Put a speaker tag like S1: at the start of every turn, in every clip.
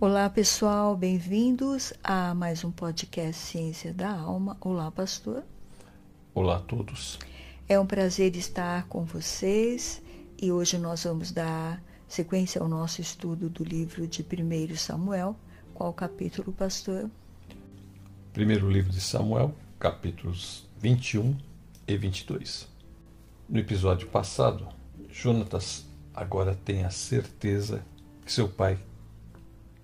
S1: Olá pessoal, bem-vindos a mais um podcast Ciência da Alma. Olá, pastor.
S2: Olá a todos.
S1: É um prazer estar com vocês e hoje nós vamos dar sequência ao nosso estudo do livro de 1 Samuel. Qual capítulo, pastor?
S2: Primeiro livro de Samuel, capítulos 21 e 22. No episódio passado, Jonatas agora tem a certeza que seu pai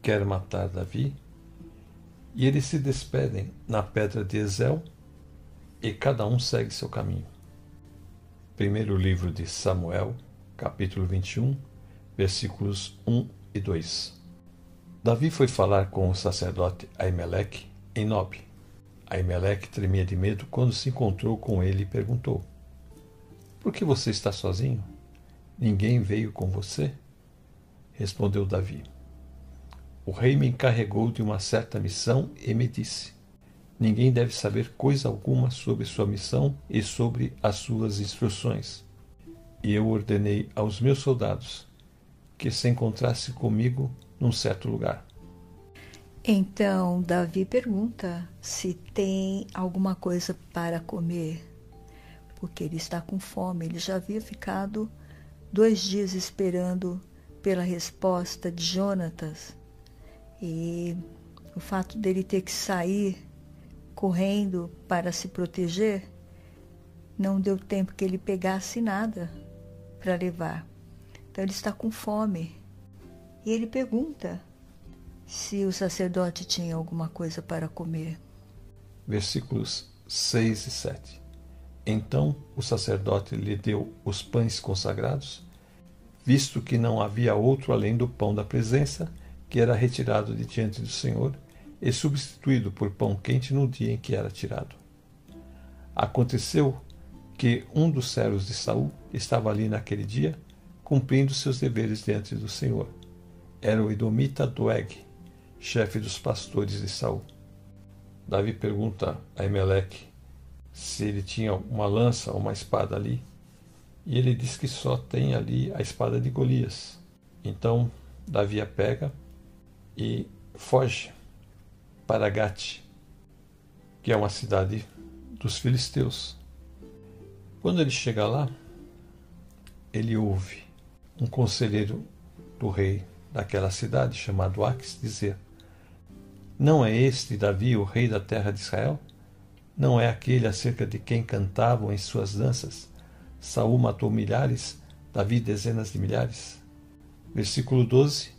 S2: quer matar Davi, e eles se despedem na pedra de Ezel e cada um segue seu caminho. Primeiro livro de Samuel, capítulo 21, versículos 1 e 2. Davi foi falar com o sacerdote Aimeleque em Nob. Aimeleque tremia de medo quando se encontrou com ele e perguntou: Por que você está sozinho? Ninguém veio com você? Respondeu Davi: o rei me encarregou de uma certa missão e me disse: Ninguém deve saber coisa alguma sobre sua missão e sobre as suas instruções. E eu ordenei aos meus soldados que se encontrasse comigo num certo lugar.
S1: Então Davi pergunta se tem alguma coisa para comer, porque ele está com fome. Ele já havia ficado dois dias esperando pela resposta de Jonatas e o fato dele ter que sair correndo para se proteger não deu tempo que ele pegasse nada para levar. Então ele está com fome. E ele pergunta se o sacerdote tinha alguma coisa para comer.
S2: Versículos 6 e 7. Então o sacerdote lhe deu os pães consagrados, visto que não havia outro além do pão da presença que era retirado de diante do Senhor e substituído por pão quente no dia em que era tirado. Aconteceu que um dos servos de Saul estava ali naquele dia, cumprindo seus deveres diante do Senhor. Era o Edomita Doeg, chefe dos pastores de Saul. Davi pergunta a Emelec se ele tinha uma lança ou uma espada ali, e ele diz que só tem ali a espada de Golias. Então Davi a pega e foge para Gate, que é uma cidade dos filisteus. Quando ele chega lá, ele ouve um conselheiro do rei daquela cidade, chamado Aques, dizer: Não é este Davi o rei da terra de Israel? Não é aquele acerca de quem cantavam em suas danças? Saul matou milhares, Davi dezenas de milhares. Versículo 12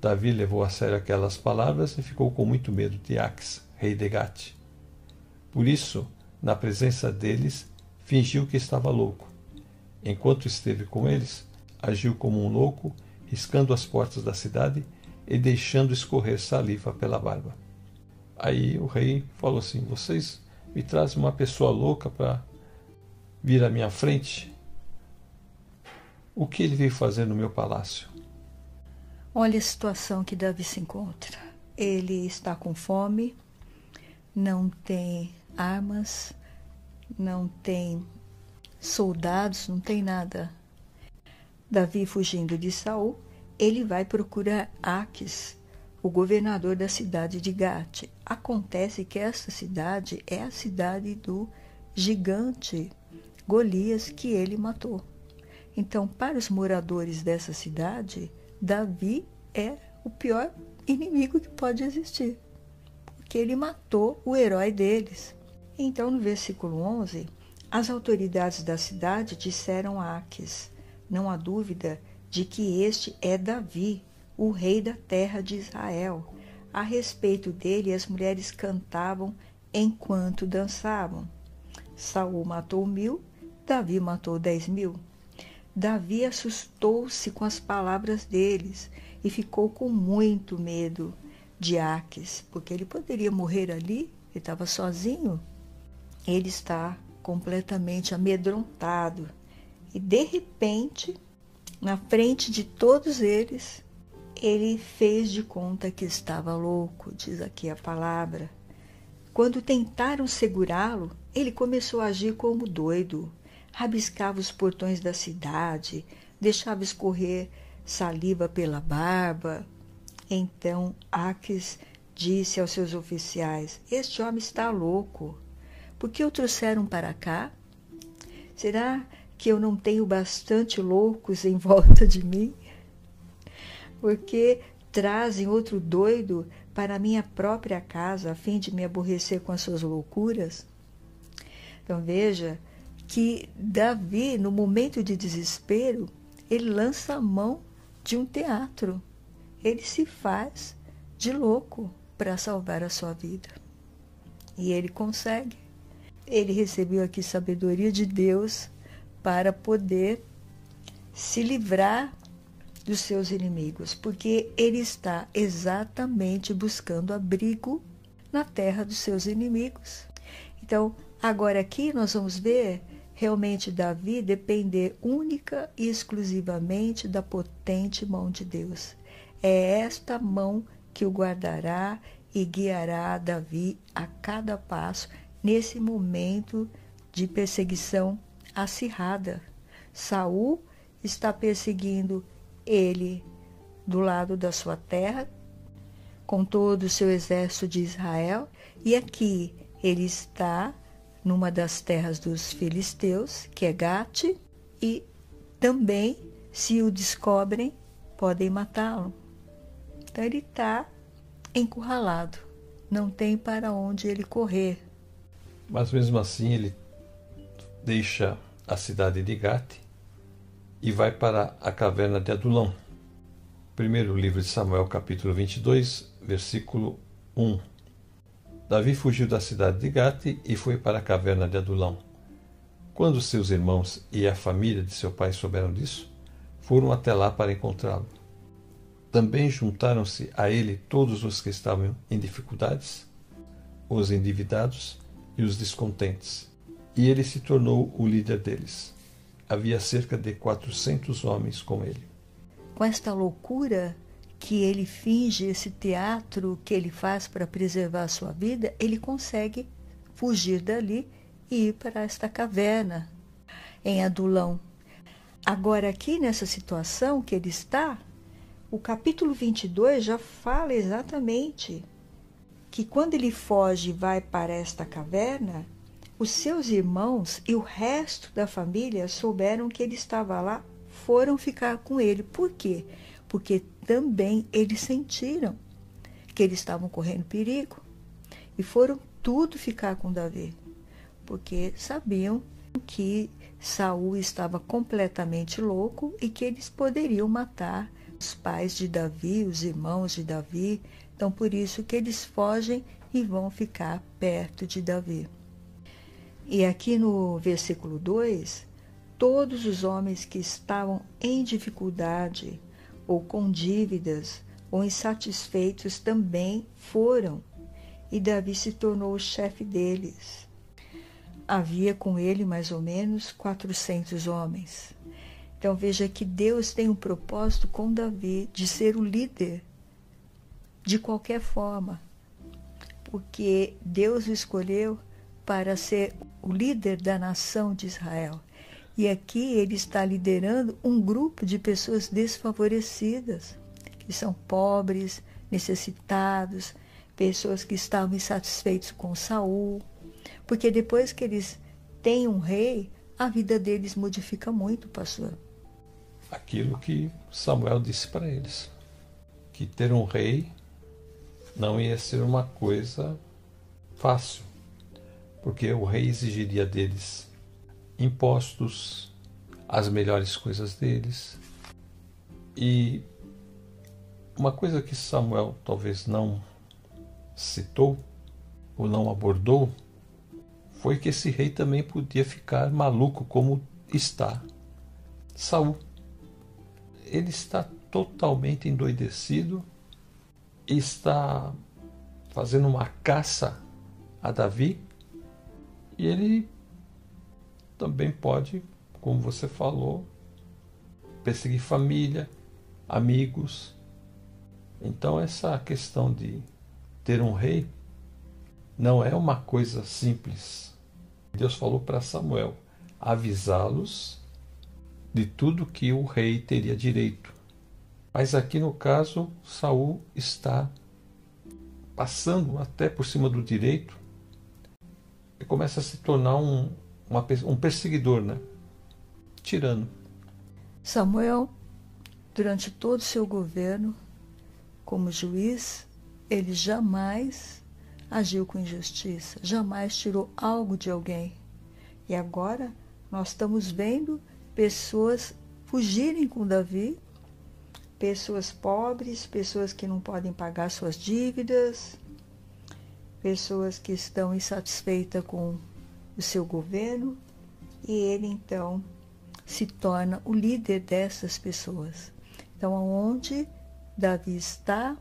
S2: Davi levou a sério aquelas palavras e ficou com muito medo de Ax, rei de Gate. Por isso, na presença deles, fingiu que estava louco. Enquanto esteve com eles, agiu como um louco, riscando as portas da cidade e deixando escorrer saliva pela barba. Aí o rei falou assim: Vocês me trazem uma pessoa louca para vir à minha frente? O que ele veio fazer no meu palácio?
S1: Olha a situação que Davi se encontra. Ele está com fome, não tem armas, não tem soldados, não tem nada. Davi fugindo de Saul, ele vai procurar Aques, o governador da cidade de Gate. Acontece que essa cidade é a cidade do gigante Golias que ele matou. Então, para os moradores dessa cidade, Davi é o pior inimigo que pode existir, porque ele matou o herói deles. Então, no versículo 11, as autoridades da cidade disseram a Aques: Não há dúvida de que este é Davi, o rei da terra de Israel. A respeito dele, as mulheres cantavam enquanto dançavam. Saul matou mil, Davi matou dez mil. Davi assustou-se com as palavras deles e ficou com muito medo de Aques, porque ele poderia morrer ali, ele estava sozinho. Ele está completamente amedrontado. E de repente, na frente de todos eles, ele fez de conta que estava louco, diz aqui a palavra. Quando tentaram segurá-lo, ele começou a agir como doido rabiscava os portões da cidade, deixava escorrer saliva pela barba. Então Aques disse aos seus oficiais: Este homem está louco. Por que o trouxeram para cá? Será que eu não tenho bastante loucos em volta de mim? Porque trazem outro doido para minha própria casa a fim de me aborrecer com as suas loucuras? Então veja que Davi, no momento de desespero, ele lança a mão de um teatro. Ele se faz de louco para salvar a sua vida. E ele consegue. Ele recebeu aqui sabedoria de Deus para poder se livrar dos seus inimigos, porque ele está exatamente buscando abrigo na terra dos seus inimigos. Então, agora aqui nós vamos ver realmente Davi depender única e exclusivamente da potente mão de Deus. É esta mão que o guardará e guiará Davi a cada passo nesse momento de perseguição acirrada. Saul está perseguindo ele do lado da sua terra, com todo o seu exército de Israel, e aqui ele está numa das terras dos filisteus, que é Gate, e também, se o descobrem, podem matá-lo. Então ele está encurralado, não tem para onde ele correr.
S2: Mas mesmo assim ele deixa a cidade de Gate e vai para a caverna de Adulão. Primeiro livro de Samuel, capítulo 22, versículo 1. Davi fugiu da cidade de Gate e foi para a caverna de Adulão. Quando seus irmãos e a família de seu pai souberam disso, foram até lá para encontrá-lo. Também juntaram-se a ele todos os que estavam em dificuldades, os endividados e os descontentes, e ele se tornou o líder deles. Havia cerca de 400 homens com ele.
S1: Com esta loucura que ele finge, esse teatro que ele faz para preservar a sua vida, ele consegue fugir dali e ir para esta caverna em Adulão. Agora, aqui nessa situação que ele está, o capítulo 22 já fala exatamente que quando ele foge e vai para esta caverna, os seus irmãos e o resto da família souberam que ele estava lá, foram ficar com ele. Por quê? Porque também eles sentiram que eles estavam correndo perigo e foram tudo ficar com Davi, porque sabiam que Saul estava completamente louco e que eles poderiam matar os pais de Davi, os irmãos de Davi. Então por isso que eles fogem e vão ficar perto de Davi. E aqui no versículo 2, todos os homens que estavam em dificuldade ou com dívidas ou insatisfeitos também foram, e Davi se tornou o chefe deles. Havia com ele mais ou menos 400 homens. Então veja que Deus tem um propósito com Davi de ser o líder de qualquer forma, porque Deus o escolheu para ser o líder da nação de Israel. E aqui ele está liderando um grupo de pessoas desfavorecidas, que são pobres, necessitados, pessoas que estavam insatisfeitos com Saul, porque depois que eles têm um rei, a vida deles modifica muito, pastor.
S2: Aquilo que Samuel disse para eles, que ter um rei não ia ser uma coisa fácil porque o rei exigiria deles impostos, as melhores coisas deles. E uma coisa que Samuel talvez não citou ou não abordou foi que esse rei também podia ficar maluco como está Saul. Ele está totalmente endoidecido e está fazendo uma caça a Davi e ele também pode, como você falou, perseguir família, amigos. Então, essa questão de ter um rei não é uma coisa simples. Deus falou para Samuel avisá-los de tudo que o rei teria direito. Mas aqui no caso, Saul está passando até por cima do direito e começa a se tornar um, uma, um perseguidor, né? Tirano.
S1: Samuel, durante todo o seu governo, como juiz, ele jamais agiu com injustiça, jamais tirou algo de alguém. E agora nós estamos vendo pessoas fugirem com Davi, pessoas pobres, pessoas que não podem pagar suas dívidas, pessoas que estão insatisfeitas com o seu governo, e ele então se torna o líder dessas pessoas. Então, aonde Davi está,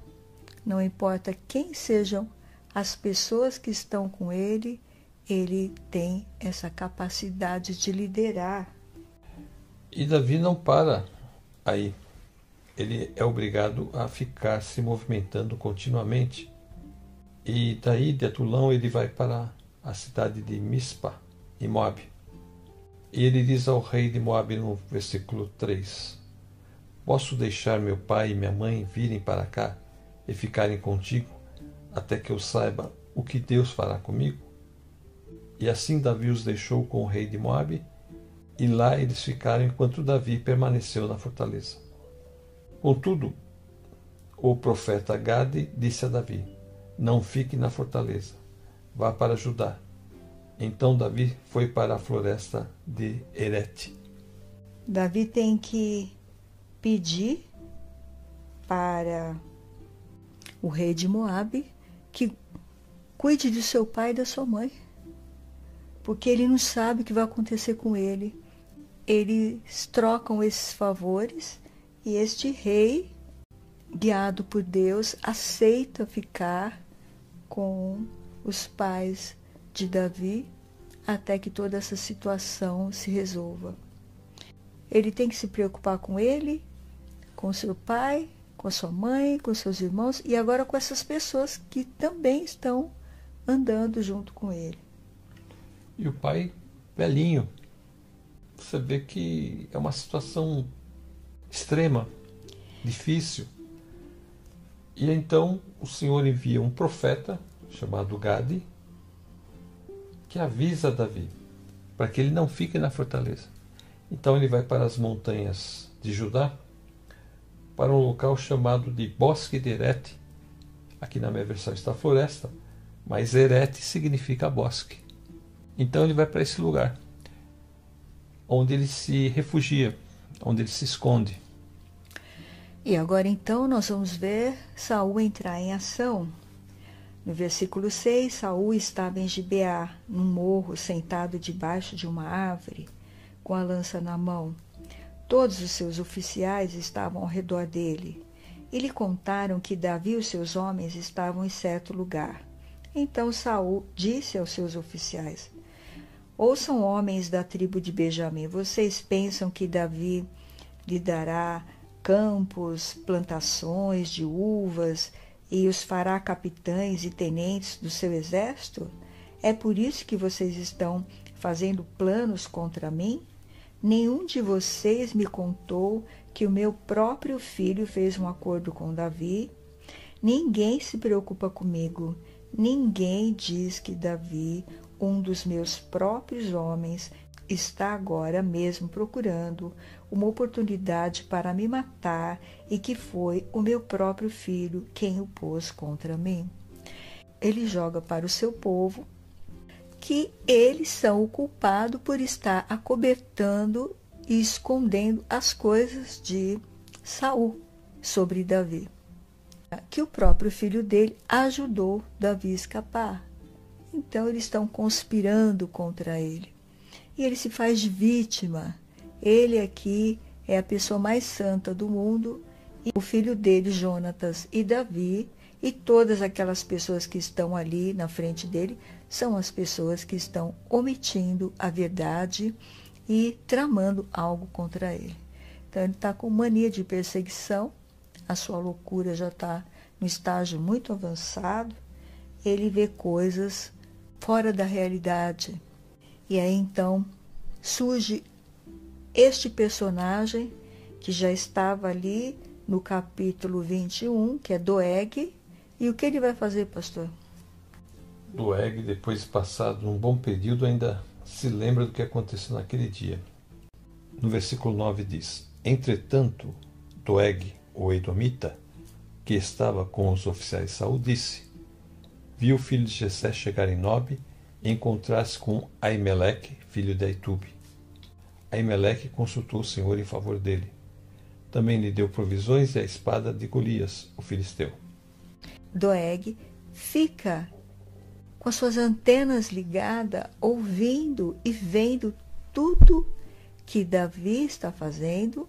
S1: não importa quem sejam as pessoas que estão com ele, ele tem essa capacidade de liderar.
S2: E Davi não para aí. Ele é obrigado a ficar se movimentando continuamente. E daí de Atulão ele vai para a cidade de Mispa, em Moab. E ele diz ao rei de Moab no versículo 3: Posso deixar meu pai e minha mãe virem para cá e ficarem contigo, até que eu saiba o que Deus fará comigo? E assim Davi os deixou com o rei de Moabe, e lá eles ficaram enquanto Davi permaneceu na fortaleza. Contudo, o profeta Gade disse a Davi: Não fique na fortaleza, vá para Judá. Então Davi foi para a floresta de Erete.
S1: Davi tem que pedir para o rei de Moabe que cuide de seu pai e da sua mãe porque ele não sabe o que vai acontecer com ele. Eles trocam esses favores e este rei, guiado por Deus, aceita ficar com os pais de Davi até que toda essa situação se resolva. Ele tem que se preocupar com ele, com seu pai, com sua mãe, com seus irmãos e agora com essas pessoas que também estão andando junto com ele.
S2: E o pai, velhinho. Você vê que é uma situação extrema, difícil. E então o Senhor envia um profeta chamado Gade, que avisa Davi para que ele não fique na fortaleza. Então ele vai para as montanhas de Judá, para um local chamado de Bosque de Erete. Aqui na minha versão está floresta, mas Erete significa bosque. Então ele vai para esse lugar, onde ele se refugia, onde ele se esconde.
S1: E agora então nós vamos ver Saul entrar em ação. No versículo 6, Saul estava em Gibeá, num morro, sentado debaixo de uma árvore, com a lança na mão. Todos os seus oficiais estavam ao redor dele. E lhe contaram que Davi e os seus homens estavam em certo lugar. Então Saul disse aos seus oficiais: Ouçam, homens da tribo de Benjamim, vocês pensam que Davi lhe dará campos, plantações de uvas e os fará capitães e tenentes do seu exército? É por isso que vocês estão fazendo planos contra mim? Nenhum de vocês me contou que o meu próprio filho fez um acordo com Davi. Ninguém se preocupa comigo. Ninguém diz que Davi um dos meus próprios homens está agora mesmo procurando uma oportunidade para me matar e que foi o meu próprio filho quem o pôs contra mim. Ele joga para o seu povo que eles são o culpado por estar acobertando e escondendo as coisas de Saul sobre Davi. Que o próprio filho dele ajudou Davi a escapar. Então eles estão conspirando contra ele. E ele se faz vítima. Ele aqui é a pessoa mais santa do mundo e o filho dele, Jonatas e Davi, e todas aquelas pessoas que estão ali na frente dele são as pessoas que estão omitindo a verdade e tramando algo contra ele. Então ele está com mania de perseguição, a sua loucura já está no estágio muito avançado, ele vê coisas fora da realidade. E aí então surge este personagem que já estava ali no capítulo 21, que é Doeg. E o que ele vai fazer, pastor?
S2: Doeg, depois de passado um bom período, ainda se lembra do que aconteceu naquele dia. No versículo 9 diz: Entretanto, Doeg, o Edomita, que estava com os oficiais de Saul, disse: Viu o filho de Jessé chegar em Nob e encontrar-se com Aimeleque, filho de Aitube. Aimeleque consultou o Senhor em favor dele. Também lhe deu provisões e a espada de Golias, o filisteu.
S1: Doeg fica com as suas antenas ligadas, ouvindo e vendo tudo que Davi está fazendo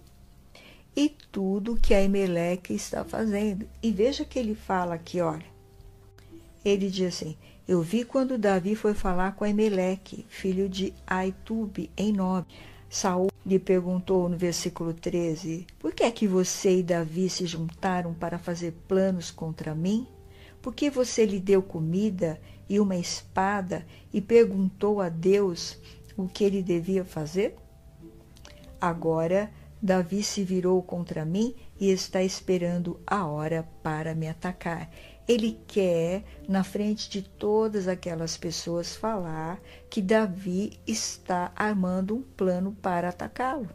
S1: e tudo que Aimeleque está fazendo. E veja que ele fala aqui, olha. Ele diz assim: Eu vi quando Davi foi falar com Aimeleque, filho de Aitube, em Nob. Saul lhe perguntou no versículo 13: Por que é que você e Davi se juntaram para fazer planos contra mim? Por que você lhe deu comida e uma espada e perguntou a Deus o que ele devia fazer? Agora Davi se virou contra mim e está esperando a hora para me atacar. Ele quer, na frente de todas aquelas pessoas, falar que Davi está armando um plano para atacá-lo.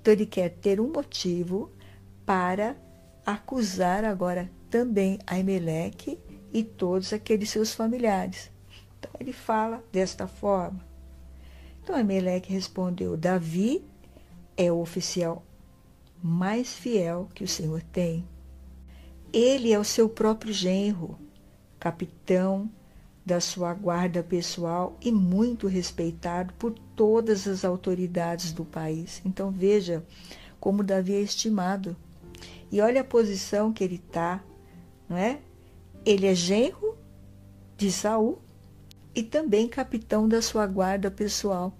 S1: Então, ele quer ter um motivo para acusar agora também Aimeleque e todos aqueles seus familiares. Então, ele fala desta forma. Então, Aimeleque respondeu: Davi é o oficial mais fiel que o Senhor tem. Ele é o seu próprio genro, capitão da sua guarda pessoal e muito respeitado por todas as autoridades do país. Então veja como Davi é estimado. E olha a posição que ele está, não é? Ele é genro de Saul e também capitão da sua guarda pessoal.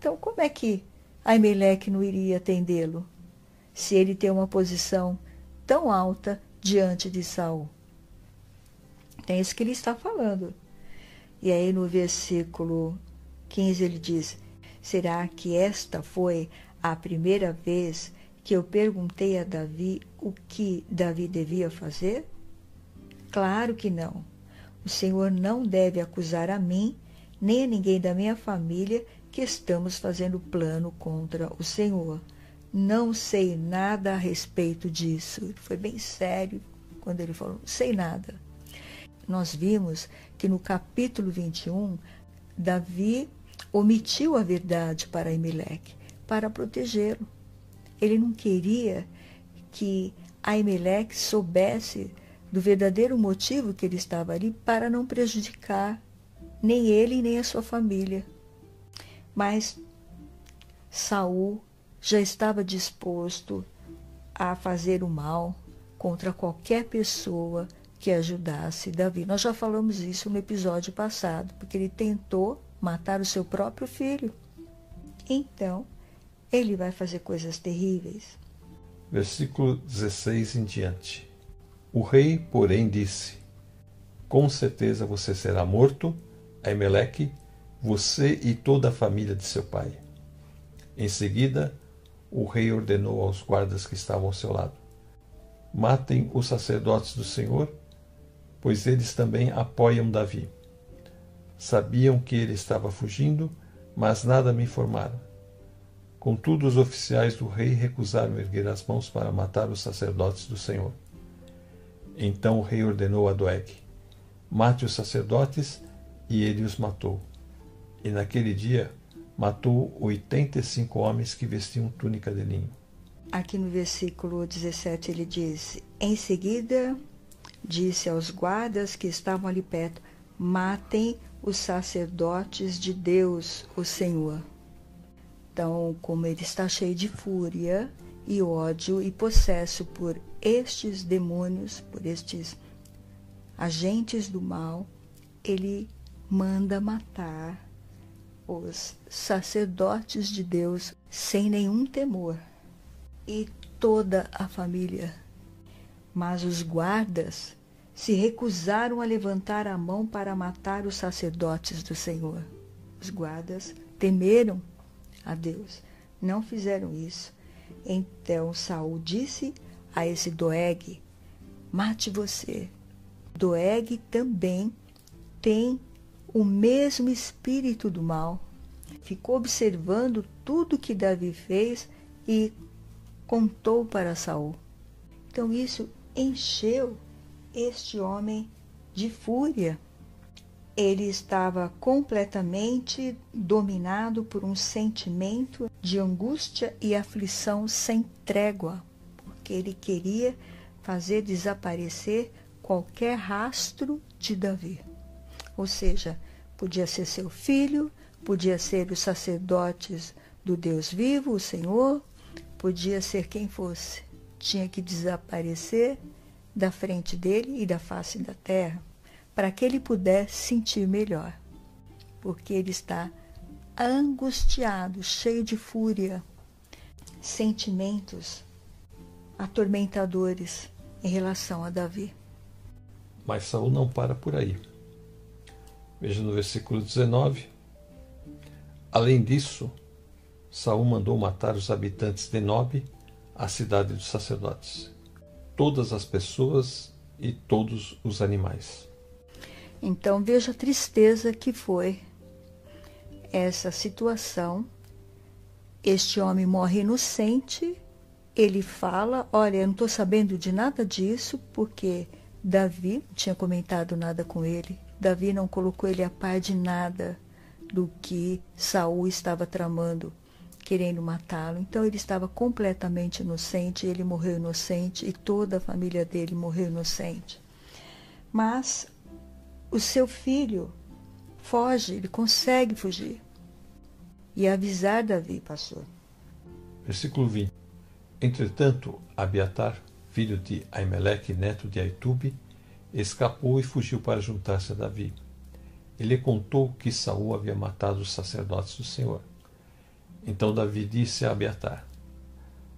S1: Então como é que Aimeleque não iria atendê-lo, se ele tem uma posição tão alta diante de Saul. Tem isso que ele está falando. E aí no versículo 15 ele diz: Será que esta foi a primeira vez que eu perguntei a Davi o que Davi devia fazer? Claro que não. O Senhor não deve acusar a mim, nem a ninguém da minha família que estamos fazendo plano contra o Senhor. Não sei nada a respeito disso. Foi bem sério quando ele falou: sei nada. Nós vimos que no capítulo 21, Davi omitiu a verdade para Emelec para protegê-lo. Ele não queria que Aimeleque soubesse do verdadeiro motivo que ele estava ali para não prejudicar nem ele nem a sua família. Mas Saul já estava disposto a fazer o mal contra qualquer pessoa que ajudasse Davi. Nós já falamos isso no episódio passado, porque ele tentou matar o seu próprio filho. Então, ele vai fazer coisas terríveis.
S2: Versículo 16 em diante. O rei, porém, disse: Com certeza você será morto, Aimeleque, você e toda a família de seu pai. Em seguida, o rei ordenou aos guardas que estavam ao seu lado: Matem os sacerdotes do Senhor, pois eles também apoiam Davi. Sabiam que ele estava fugindo, mas nada me informaram. Contudo, os oficiais do rei recusaram erguer as mãos para matar os sacerdotes do Senhor. Então o rei ordenou a Doeg: Mate os sacerdotes, e ele os matou. E naquele dia matou 85 homens que vestiam túnica de linho.
S1: Aqui no versículo 17 ele diz: Em seguida disse aos guardas que estavam ali perto: Matem os sacerdotes de Deus, o Senhor. Então, como ele está cheio de fúria e ódio e possesso por estes demônios, por estes agentes do mal, ele manda matar os sacerdotes de Deus sem nenhum temor e toda a família. Mas os guardas se recusaram a levantar a mão para matar os sacerdotes do Senhor. Os guardas temeram a Deus, não fizeram isso. Então Saul disse a esse Doeg: Mate você. Doeg também tem o mesmo espírito do mal. Ficou observando tudo que Davi fez e contou para Saul. Então isso encheu este homem de fúria. Ele estava completamente dominado por um sentimento de angústia e aflição sem trégua, porque ele queria fazer desaparecer qualquer rastro de Davi. Ou seja, podia ser seu filho, podia ser os sacerdotes do Deus vivo, o Senhor, podia ser quem fosse. Tinha que desaparecer da frente dele e da face da terra, para que ele pudesse sentir melhor, porque ele está angustiado, cheio de fúria, sentimentos atormentadores em relação a Davi.
S2: Mas Saul não para por aí. Veja no versículo 19. Além disso, Saul mandou matar os habitantes de Nob, a cidade dos sacerdotes, todas as pessoas e todos os animais.
S1: Então veja a tristeza que foi essa situação. Este homem morre inocente, ele fala: Olha, eu não estou sabendo de nada disso, porque Davi não tinha comentado nada com ele. Davi não colocou ele a par de nada do que Saul estava tramando, querendo matá-lo. Então ele estava completamente inocente, ele morreu inocente e toda a família dele morreu inocente. Mas o seu filho foge, ele consegue fugir. E avisar Davi, pastor.
S2: Versículo 20. Entretanto, Abiatar, filho de Aimeleque, neto de Aitube, escapou e fugiu para juntar-se a Davi. Ele contou que Saul havia matado os sacerdotes do Senhor. Então Davi disse a Abiatar: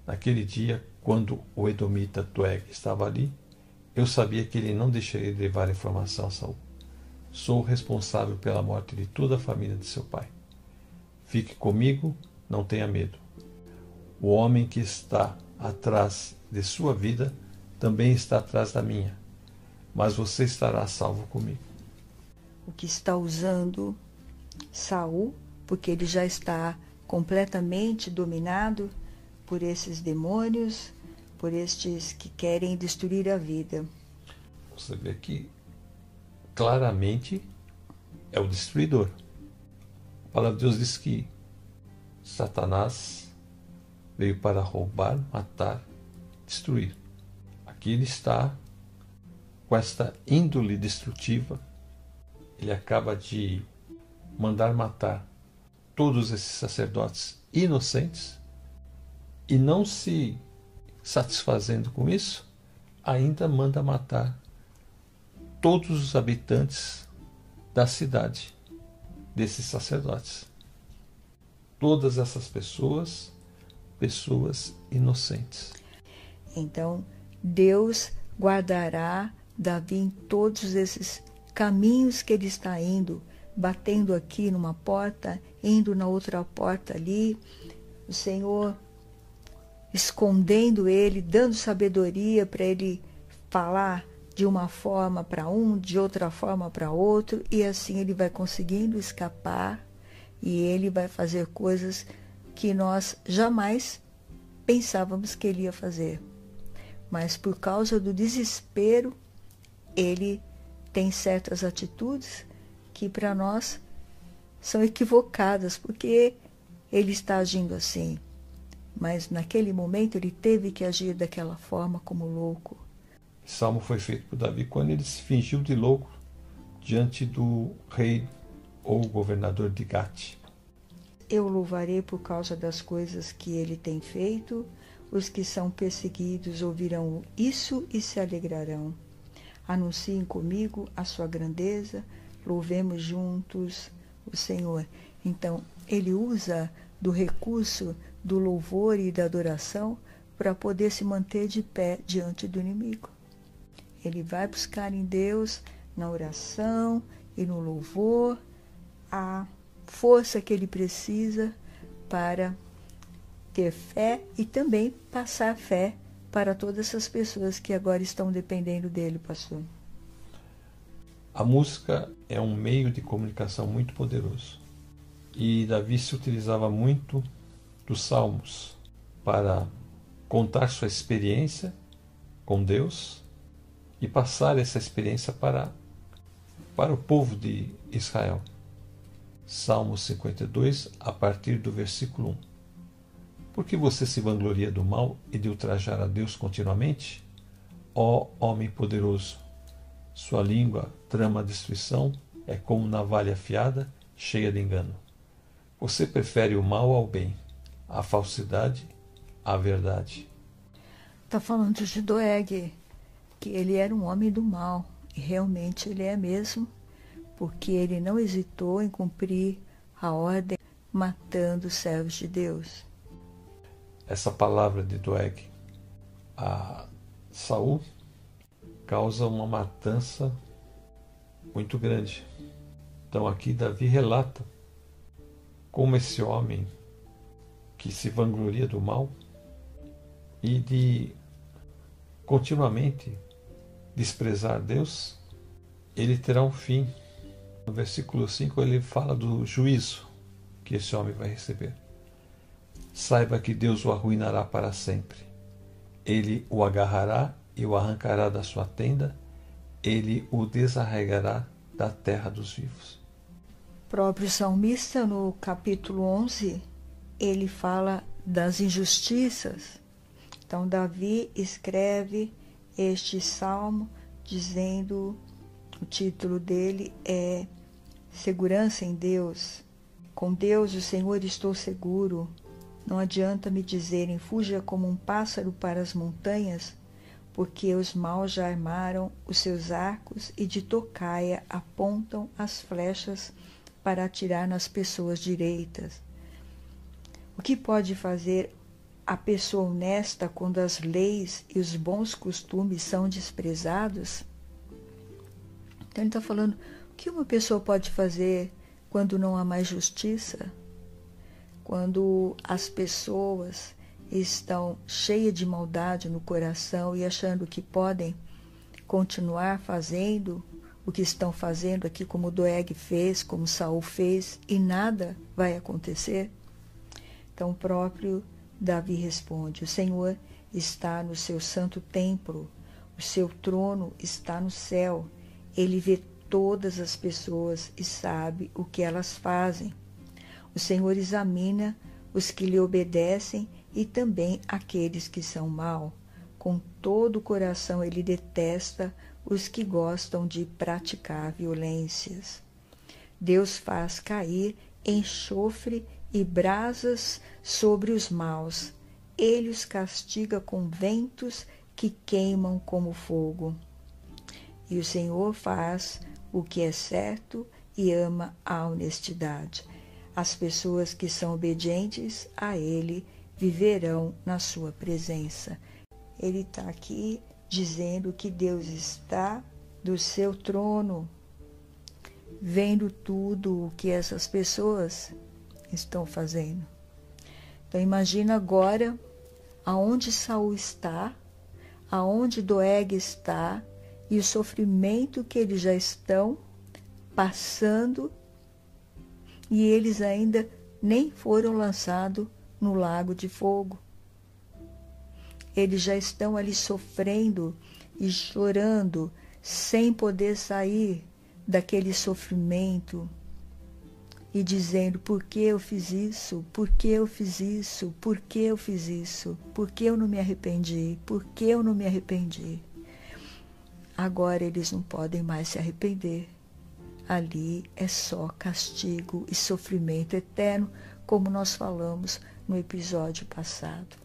S2: Naquele dia, quando o edomita Tueg estava ali, eu sabia que ele não deixaria de levar informação a Saul. Sou responsável pela morte de toda a família de seu pai. Fique comigo, não tenha medo. O homem que está atrás de sua vida também está atrás da minha, mas você estará salvo comigo.
S1: O que está usando Saul, porque ele já está completamente dominado por esses demônios, por estes que querem destruir a vida.
S2: Você vê que claramente é o destruidor. A palavra de Deus diz que Satanás veio para roubar, matar, destruir. Aqui ele está com esta índole destrutiva. Ele acaba de mandar matar todos esses sacerdotes inocentes e não se satisfazendo com isso, ainda manda matar todos os habitantes da cidade desses sacerdotes. Todas essas pessoas pessoas inocentes.
S1: Então, Deus guardará Davi em todos esses caminhos que ele está indo, batendo aqui numa porta, indo na outra porta ali, o Senhor escondendo ele, dando sabedoria para ele falar de uma forma para um, de outra forma para outro, e assim ele vai conseguindo escapar e ele vai fazer coisas que nós jamais pensávamos que ele ia fazer. Mas por causa do desespero, ele tem certas atitudes que para nós são equivocadas, porque ele está agindo assim. Mas naquele momento ele teve que agir daquela forma como louco.
S2: Salmo foi feito por Davi quando ele se fingiu de louco diante do rei ou governador de Gate.
S1: Eu louvarei por causa das coisas que ele tem feito. Os que são perseguidos ouvirão isso e se alegrarão. Anunciem comigo a sua grandeza, louvemos juntos o Senhor. Então, ele usa do recurso do louvor e da adoração para poder se manter de pé diante do inimigo. Ele vai buscar em Deus, na oração e no louvor, a força que ele precisa para ter fé e também passar fé para todas essas pessoas que agora estão dependendo dele, pastor.
S2: A música é um meio de comunicação muito poderoso. E Davi se utilizava muito dos salmos para contar sua experiência com Deus e passar essa experiência para, para o povo de Israel. Salmo 52, a partir do versículo 1. Por que você se vangloria do mal e de ultrajar a Deus continuamente? Ó homem poderoso, sua língua trama a destruição, é como navalha afiada, cheia de engano. Você prefere o mal ao bem, a falsidade à verdade.
S1: Está falando de Doeg, que ele era um homem do mal, e realmente ele é mesmo, porque ele não hesitou em cumprir a ordem matando os servos de Deus.
S2: Essa palavra de Doeg a Saul causa uma matança muito grande. Então aqui Davi relata como esse homem que se vangloria do mal e de continuamente desprezar Deus, ele terá um fim. No versículo 5 ele fala do juízo que esse homem vai receber. Saiba que Deus o arruinará para sempre. Ele o agarrará e o arrancará da sua tenda, ele o desarregará da terra dos vivos
S1: próprio salmista, no capítulo 11, ele fala das injustiças. Então, Davi escreve este salmo dizendo: o título dele é Segurança em Deus. Com Deus, o Senhor, estou seguro. Não adianta me dizerem: fuja como um pássaro para as montanhas, porque os maus já armaram os seus arcos e de tocaia apontam as flechas para atirar nas pessoas direitas. O que pode fazer a pessoa honesta quando as leis e os bons costumes são desprezados? Então ele está falando: o que uma pessoa pode fazer quando não há mais justiça? Quando as pessoas estão cheias de maldade no coração e achando que podem continuar fazendo o que estão fazendo aqui, como Doeg fez, como Saul fez, e nada vai acontecer? Então o próprio Davi responde: O Senhor está no seu santo templo, o seu trono está no céu. Ele vê todas as pessoas e sabe o que elas fazem. O Senhor examina os que lhe obedecem e também aqueles que são mal. Com todo o coração ele detesta os que gostam de praticar violências. Deus faz cair enxofre e brasas sobre os maus. Ele os castiga com ventos que queimam como fogo. E o Senhor faz o que é certo e ama a honestidade. As pessoas que são obedientes a Ele viverão na sua presença. Ele está aqui dizendo que Deus está do seu trono, vendo tudo o que essas pessoas estão fazendo. Então imagina agora aonde Saul está, aonde Doeg está e o sofrimento que eles já estão passando e eles ainda nem foram lançados no lago de fogo. Eles já estão ali sofrendo e chorando sem poder sair daquele sofrimento e dizendo: por que eu fiz isso? Por que eu fiz isso? Por que eu fiz isso? Por que eu não me arrependi? Por que eu não me arrependi? Agora eles não podem mais se arrepender. Ali é só castigo e sofrimento eterno, como nós falamos no episódio passado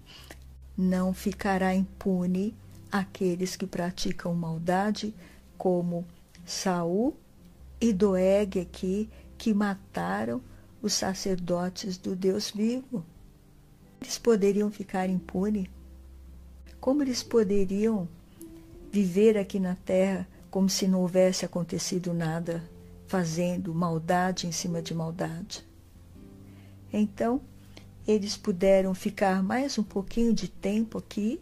S1: não ficará impune aqueles que praticam maldade, como Saul e Doeg aqui, que mataram os sacerdotes do Deus vivo. Eles poderiam ficar impunes? Como eles poderiam viver aqui na terra como se não houvesse acontecido nada, fazendo maldade em cima de maldade? Então, eles puderam ficar mais um pouquinho de tempo aqui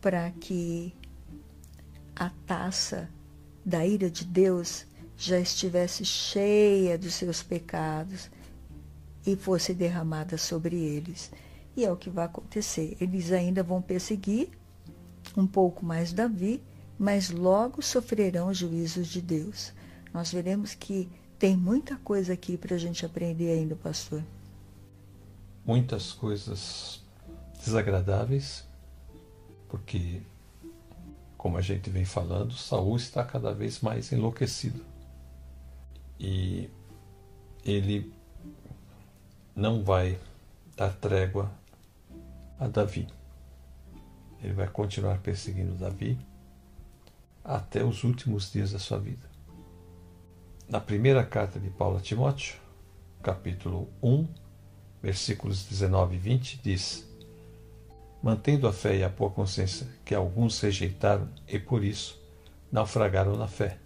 S1: para que a taça da ira de Deus já estivesse cheia dos seus pecados e fosse derramada sobre eles. E é o que vai acontecer. Eles ainda vão perseguir um pouco mais Davi, mas logo sofrerão os juízos de Deus. Nós veremos que tem muita coisa aqui para a gente aprender ainda, pastor.
S2: Muitas coisas desagradáveis, porque, como a gente vem falando, Saul está cada vez mais enlouquecido. E ele não vai dar trégua a Davi. Ele vai continuar perseguindo Davi até os últimos dias da sua vida. Na primeira carta de Paulo a Timóteo, capítulo 1, versículos 19 e 20, diz: Mantendo a fé e a boa consciência que alguns rejeitaram e por isso naufragaram na fé.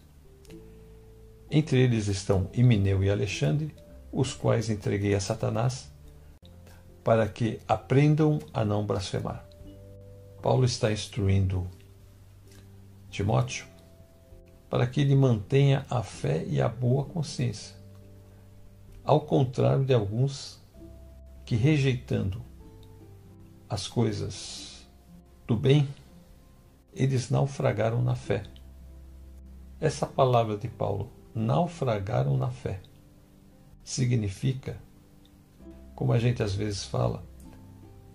S2: Entre eles estão Imineu e Alexandre, os quais entreguei a Satanás, para que aprendam a não blasfemar. Paulo está instruindo Timóteo para que ele mantenha a fé e a boa consciência, ao contrário de alguns que, rejeitando as coisas do bem, eles naufragaram na fé. Essa palavra de Paulo, naufragaram na fé, significa, como a gente às vezes fala,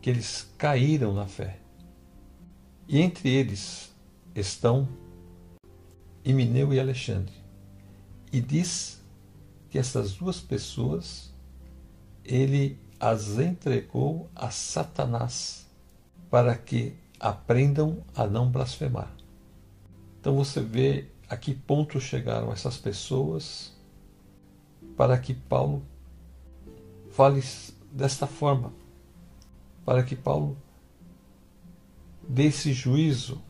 S2: que eles caíram na fé. E entre eles estão Emineu e Alexandre. E diz que essas duas pessoas ele as entregou a Satanás para que aprendam a não blasfemar. Então você vê a que ponto chegaram essas pessoas para que Paulo fale desta forma, para que Paulo desse juízo,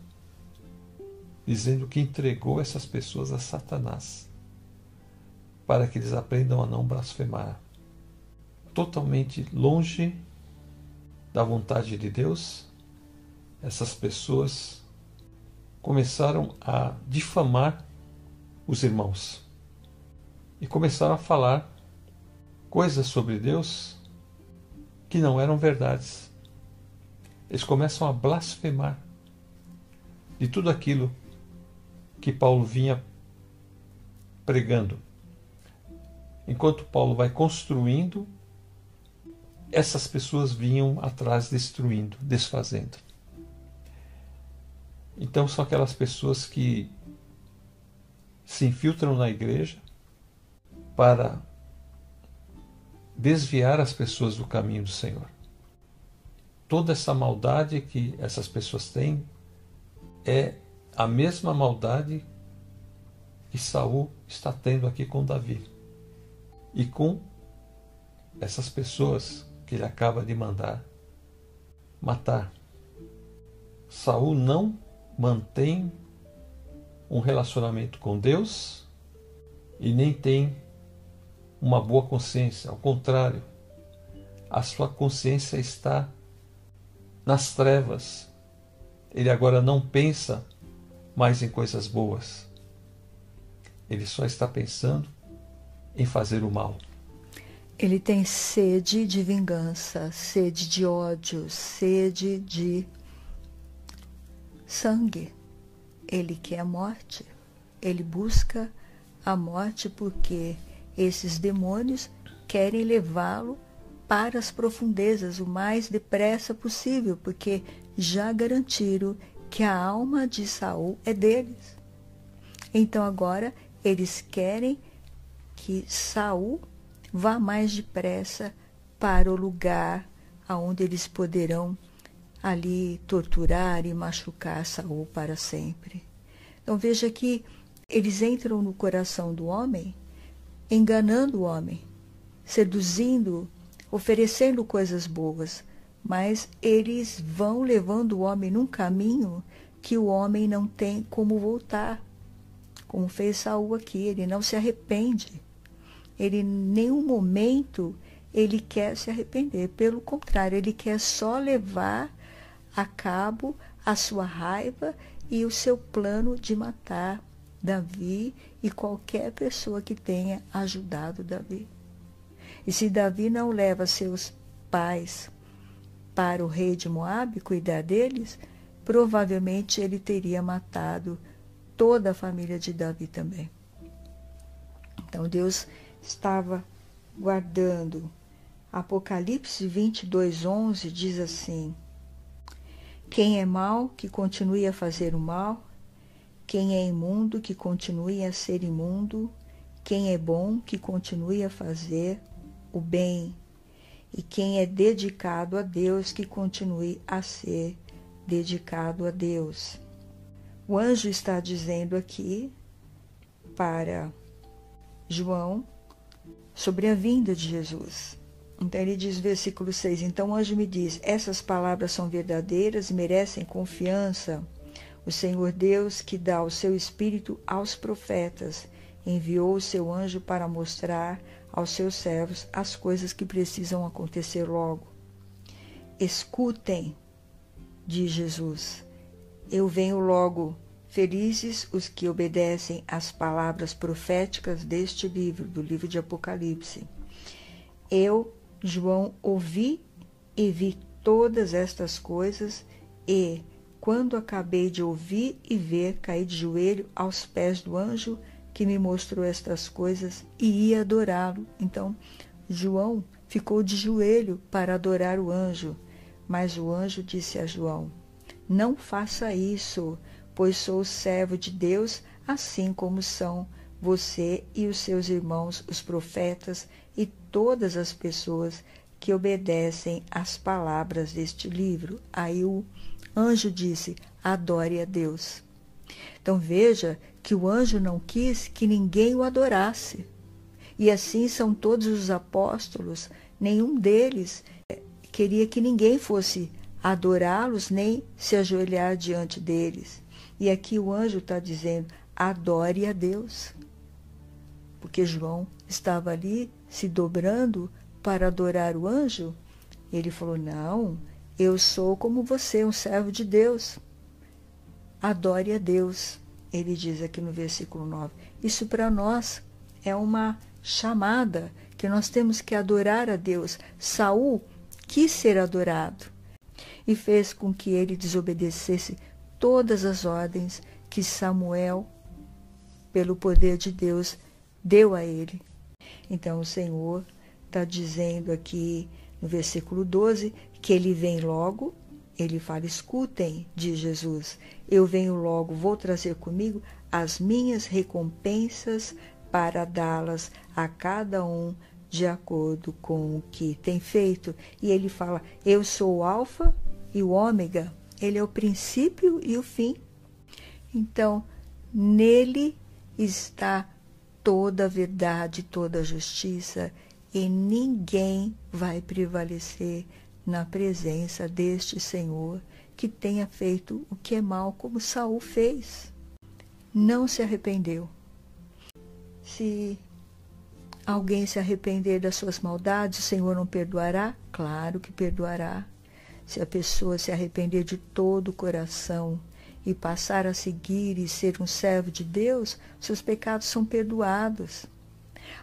S2: dizendo que entregou essas pessoas a Satanás, para que eles aprendam a não blasfemar. Totalmente longe da vontade de Deus, essas pessoas começaram a difamar os irmãos e começaram a falar coisas sobre Deus que não eram verdades eles começam a blasfemar de tudo aquilo que Paulo vinha pregando. Enquanto Paulo vai construindo, essas pessoas vinham atrás destruindo, desfazendo. Então são aquelas pessoas que se infiltram na igreja para desviar as pessoas do caminho do Senhor toda essa maldade que essas pessoas têm é a mesma maldade que Saul está tendo aqui com Davi e com essas pessoas que ele acaba de mandar matar. Saul não mantém um relacionamento com Deus e nem tem uma boa consciência, ao contrário, a sua consciência está nas trevas. Ele agora não pensa mais em coisas boas. Ele só está pensando em fazer o mal.
S1: Ele tem sede de vingança, sede de ódio, sede de sangue. Ele quer a morte. Ele busca a morte porque esses demônios querem levá-lo para as profundezas o mais depressa possível, porque já garantiram que a alma de Saul é deles. Então agora eles querem que Saul vá mais depressa para o lugar aonde eles poderão ali torturar e machucar Saul para sempre. Então veja que eles entram no coração do homem, enganando o homem, seduzindo oferecendo coisas boas, mas eles vão levando o homem num caminho que o homem não tem como voltar. Como fez Saul aqui, ele não se arrepende. Ele em nenhum momento ele quer se arrepender. Pelo contrário, ele quer só levar a cabo a sua raiva e o seu plano de matar Davi e qualquer pessoa que tenha ajudado Davi. E se Davi não leva seus pais para o rei de Moabe cuidar deles, provavelmente ele teria matado toda a família de Davi também. Então Deus estava guardando. Apocalipse 22, 11 diz assim: Quem é mau, que continue a fazer o mal, quem é imundo, que continue a ser imundo, quem é bom, que continue a fazer o bem, e quem é dedicado a Deus, que continue a ser dedicado a Deus. O anjo está dizendo aqui para João sobre a vinda de Jesus. Então ele diz, versículo 6: Então o anjo me diz: Essas palavras são verdadeiras e merecem confiança. O Senhor Deus, que dá o seu espírito aos profetas, enviou o seu anjo para mostrar aos seus servos as coisas que precisam acontecer logo. Escutem, diz Jesus. Eu venho logo. Felizes os que obedecem às palavras proféticas deste livro, do livro de Apocalipse. Eu, João, ouvi e vi todas estas coisas e, quando acabei de ouvir e ver, caí de joelho aos pés do anjo que me mostrou estas coisas e ia adorá-lo. Então, João ficou de joelho para adorar o anjo. Mas o anjo disse a João: Não faça isso, pois sou servo de Deus, assim como são você e os seus irmãos, os profetas, e todas as pessoas que obedecem às palavras deste livro. Aí o anjo disse: Adore a Deus. Então veja que o anjo não quis que ninguém o adorasse. E assim são todos os apóstolos, nenhum deles eh, queria que ninguém fosse adorá-los nem se ajoelhar diante deles. E aqui o anjo está dizendo: adore a Deus. Porque João estava ali se dobrando para adorar o anjo. Ele falou: Não, eu sou como você, um servo de Deus. Adore a Deus, ele diz aqui no versículo 9. Isso para nós é uma chamada que nós temos que adorar a Deus. Saul quis ser adorado e fez com que ele desobedecesse todas as ordens que Samuel, pelo poder de Deus, deu a ele. Então o Senhor está dizendo aqui no versículo 12 que ele vem logo. Ele fala: escutem, diz Jesus, eu venho logo, vou trazer comigo as minhas recompensas para dá-las a cada um de acordo com o que tem feito. E ele fala: Eu sou o Alfa e o Ômega, ele é o princípio e o fim. Então, nele está toda a verdade, toda a justiça, e ninguém vai prevalecer na presença deste Senhor que tenha feito o que é mal, como Saul fez. Não se arrependeu. Se alguém se arrepender das suas maldades, o Senhor não perdoará? Claro que perdoará. Se a pessoa se arrepender de todo o coração e passar a seguir e ser um servo de Deus, seus pecados são perdoados.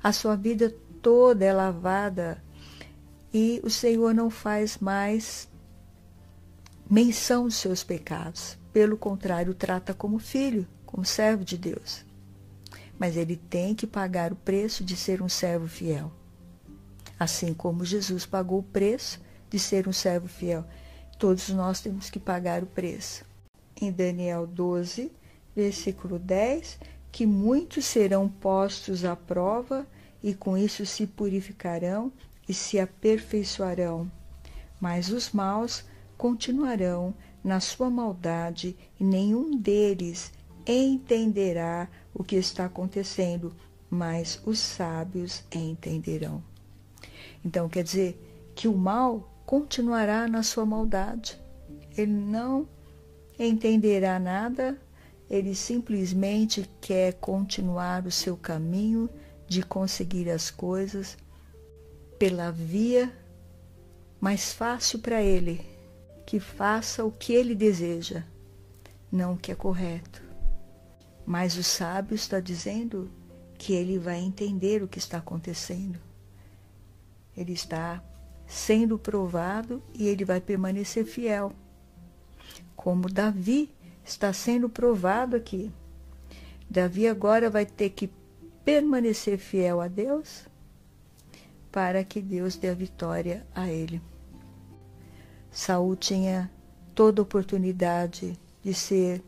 S1: A sua vida toda é lavada e o Senhor não faz mais menção dos seus pecados. Pelo contrário, trata como filho, como servo de Deus. Mas ele tem que pagar o preço de ser um servo fiel. Assim como Jesus pagou o preço de ser um servo fiel. Todos nós temos que pagar o preço. Em Daniel 12, versículo 10, que muitos serão postos à prova e com isso se purificarão e se aperfeiçoarão, mas os maus continuarão na sua maldade e nenhum deles entenderá o que está acontecendo, mas os sábios entenderão. Então quer dizer que o mal continuará na sua maldade. Ele não entenderá nada, ele simplesmente quer continuar o seu caminho de conseguir as coisas pela via mais fácil para ele, que faça o que ele deseja, não o que é correto. Mas o sábio está dizendo que ele vai entender o que está acontecendo. Ele está sendo provado e ele vai permanecer fiel. Como Davi está sendo provado aqui. Davi agora vai ter que permanecer fiel a Deus para que Deus dê a vitória a ele. Saul tinha toda oportunidade de ser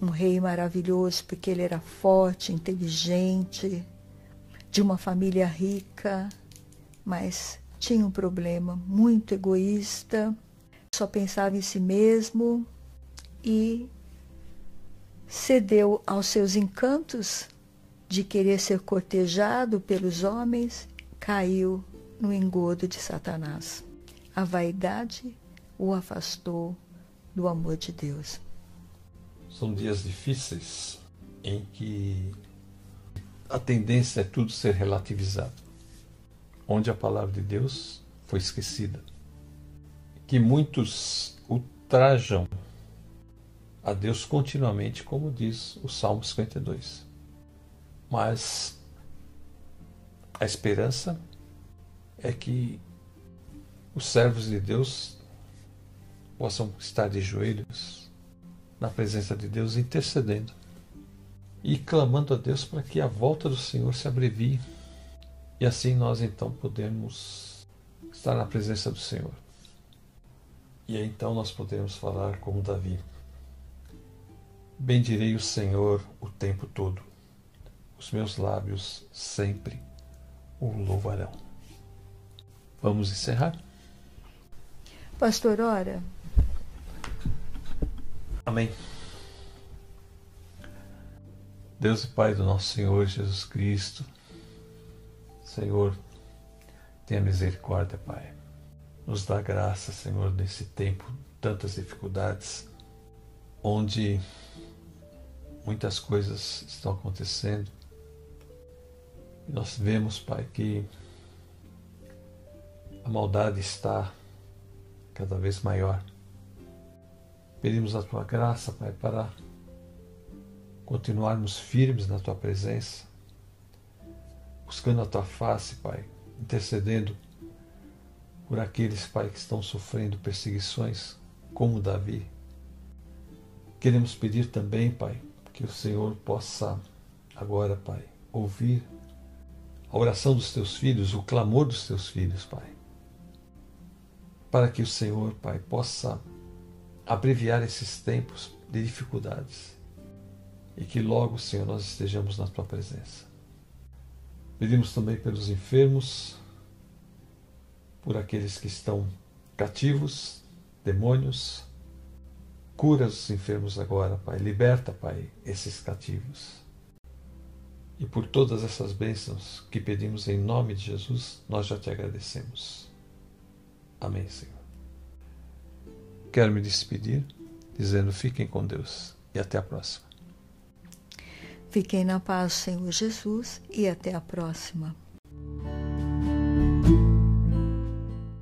S1: um rei maravilhoso porque ele era forte, inteligente, de uma família rica, mas tinha um problema muito egoísta, só pensava em si mesmo e cedeu aos seus encantos de querer ser cortejado pelos homens, caiu no engodo de Satanás. A vaidade o afastou do amor de Deus.
S2: São dias difíceis em que a tendência é tudo ser relativizado, onde a palavra de Deus foi esquecida, que muitos ultrajam a Deus continuamente, como diz o Salmo 52. Mas a esperança é que os servos de Deus possam estar de joelhos na presença de Deus, intercedendo e clamando a Deus para que a volta do Senhor se abrevie e assim nós então podemos estar na presença do Senhor. E aí então nós podemos falar como Davi. Bendirei o Senhor o tempo todo. Os meus lábios sempre o louvarão. Vamos encerrar?
S1: Pastor, ora.
S2: Amém. Deus e Pai do nosso Senhor Jesus Cristo, Senhor, tenha misericórdia, Pai. Nos dá graça, Senhor, nesse tempo, tantas dificuldades, onde muitas coisas estão acontecendo. Nós vemos, Pai, que a maldade está cada vez maior. Pedimos a tua graça, Pai, para continuarmos firmes na tua presença, buscando a tua face, Pai, intercedendo por aqueles, Pai, que estão sofrendo perseguições, como Davi. Queremos pedir também, Pai, que o Senhor possa agora, Pai, ouvir a oração dos teus filhos, o clamor dos teus filhos, Pai. Para que o Senhor, Pai, possa abreviar esses tempos de dificuldades e que logo, Senhor, nós estejamos na tua presença. Pedimos também pelos enfermos, por aqueles que estão cativos, demônios, Cura os enfermos agora, Pai. Liberta, Pai, esses cativos. E por todas essas bênçãos que pedimos em nome de Jesus, nós já te agradecemos. Amém, Senhor. Quero me despedir dizendo: fiquem com Deus e até a próxima.
S1: Fiquem na paz, Senhor Jesus, e até a próxima.